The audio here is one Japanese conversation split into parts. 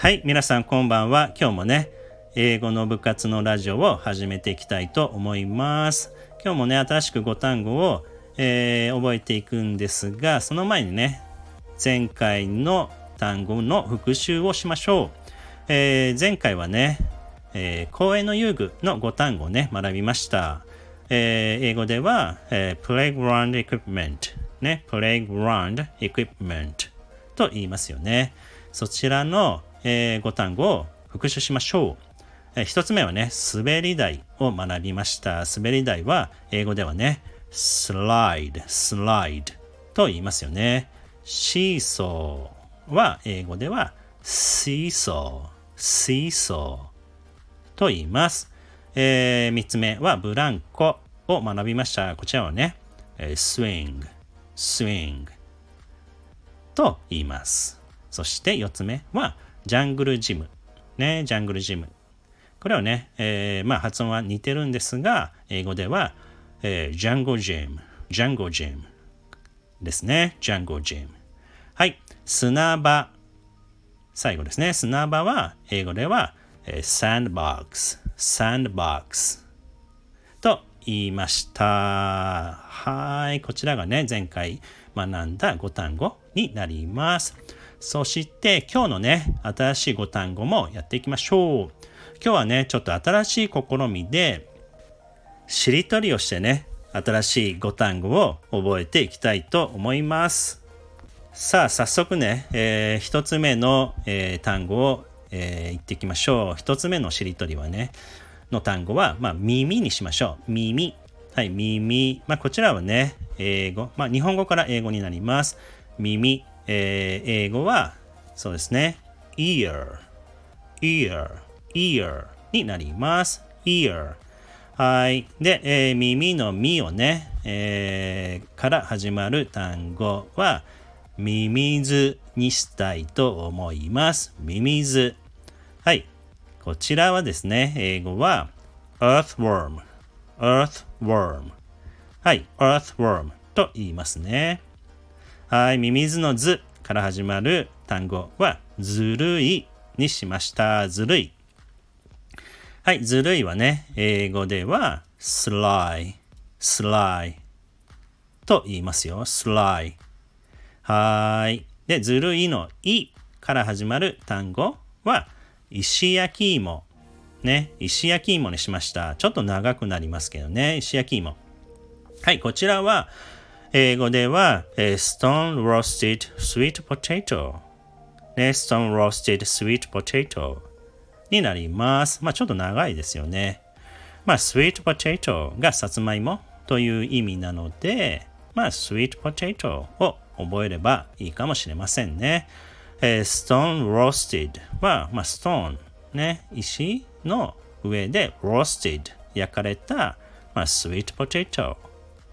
はい、皆さんこんばんは。今日もね、英語の部活のラジオを始めていきたいと思います。今日もね、新しく5単語を、えー覚えていくんですが、その前にね、前回の単語の復習をしましょう。えー前回はね、えー公園の遊具の5単語をね、学びました。えー英語では、えー playground equipment ね、playground equipment と言いますよね。そちらの、えー、5単語を復習しましょう。えー一つ目はね、滑り台を学びました。滑り台は英語ではね、slide, slide と言いますよね。シーソーは英語では seesaw, seesaw と言います。えー、3つ目はブランコを学びました。こちらはね、えー swing, swing と言います。そして4つ目はジャングルジム。ね、ジャングルジム。これはね、えーまあ発音は似てるんですが、英語では、えージャンゴジム、ジャンゴジムですね。ジャンゴジム。はい。砂場。最後ですね。砂場は、英語では、えー、sandbox、sandbox と言いました。はい。こちらがね、前回学んだ5単語になります。そして、今日のね、新しい5単語もやっていきましょう。今日はね、ちょっと新しい試みで、しりとりをしてね、新しい5単語を覚えていきたいと思います。さあ、早速ね、えー一つ目の、えー単語を、えー言っていきましょう。一つ目のしりとりはね、の単語は、まあ、耳にしましょう。耳。はい、耳。まあ、こちらはね、英語。まあ、日本語から英語になります。耳。えー英語は、そうですね。ear。ear。ear になります。ear。はい。で、えー耳のみをね、えーから始まる単語は、ミミズにしたいと思います。ミミズ。はい。こちらはですね、英語は earthworm。earthworm。はい。earthworm と言いますね。はい。ミミズの図から始まる単語はずるいにしました。ずるい。はい。ずるいはね、英語では sly。sly と言いますよ。sly。はーい。で、ずるいのいから始まる単語は、石焼き芋。ね、石焼き芋にしました。ちょっと長くなりますけどね、石焼き芋。はい、こちらは、英語では、えー stone roasted sweet potato。ね、stone roasted sweet potato になります。まあちょっと長いですよね。まあ sweet potato がさつまいもという意味なので、まあ sweet potato を覚えればいいかもしれませんね。えー stone roasted は、まあ stone ね、石の上で roasted 焼かれた、まあ sweet potato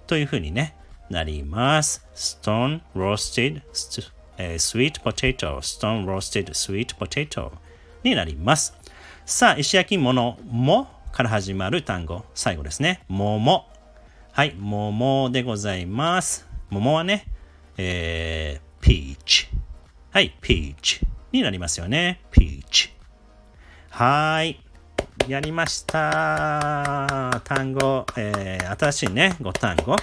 というふうにね、なります。stone roasted sweet potato, stone roasted sweet potato になります。さあ、石焼き芋のもから始まる単語、最後ですね。桃。はい、桃でございます。桃はね、えー、peach。はい、peach になりますよね。peach。はい。やりました。単語、えー新しいね、5単語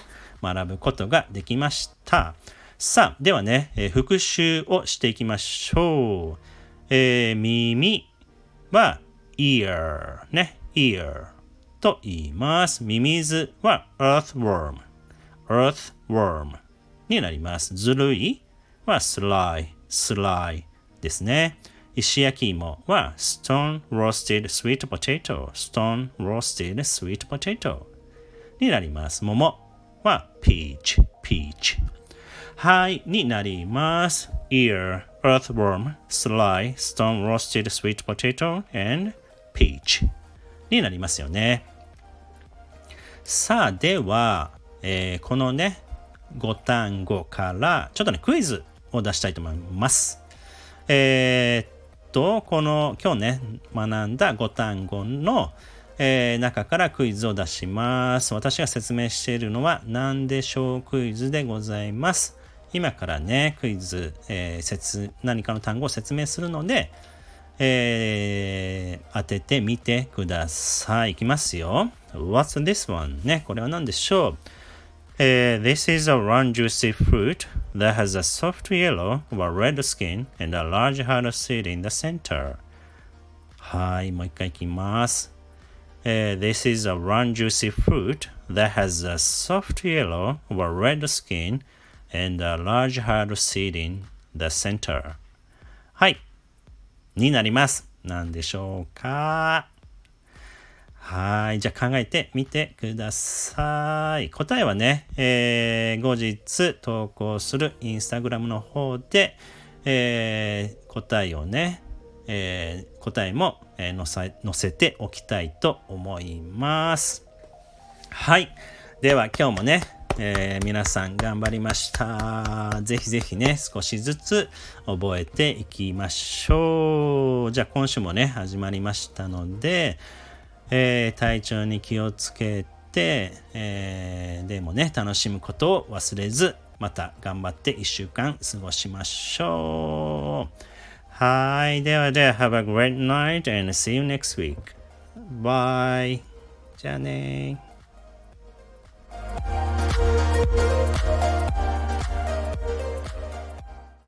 学ぶことができました。さあ、ではね、えー復習をしていきましょう。えー耳は ear ね、ear と言います。ミミズは earthworm、earthworm になります。ずるいは sly、sly ですね。石焼き芋は stone roasted sweet potato、stone roasted sweet potato になります。桃は peach、peach はいになります。ear、earthworm、sly、stone roasted sweet potato and peach になりますよね。さあ、では、えーこのね、5単語から、ちょっとね、クイズを出したいと思います。えーっと、この、今日ね、学んだ5単語の、えー中からクイズを出します。私が説明しているのは何でしょうクイズでございます。今からね、クイズ、えー何かの単語を説明するので、えー、当ててみてください。いきますよ。What's this one? ね、これは何でしょう、えー、This is a round juicy fruit that has a soft yellow or red skin and a large hard seed in the center. はい、もう一回いきます。Uh, this is a round juicy fruit that has a soft yellow or red skin and a large hard seed in the center. はい。になります。何でしょうかはい。じゃあ考えてみてください。答えはね、えー、後日投稿するインスタグラムの方で、えー、答えをね、えー、答えも、えー、載せておきたいと思います。はい。では今日もね、えー、皆さん頑張りました。ぜひぜひね、少しずつ覚えていきましょう。じゃあ今週もね、始まりましたので、えー、体調に気をつけて、えー、でもね、楽しむことを忘れず、また頑張って1週間過ごしましょう。はい。ではでは、Have a great night and see you next week. Bye. じゃあね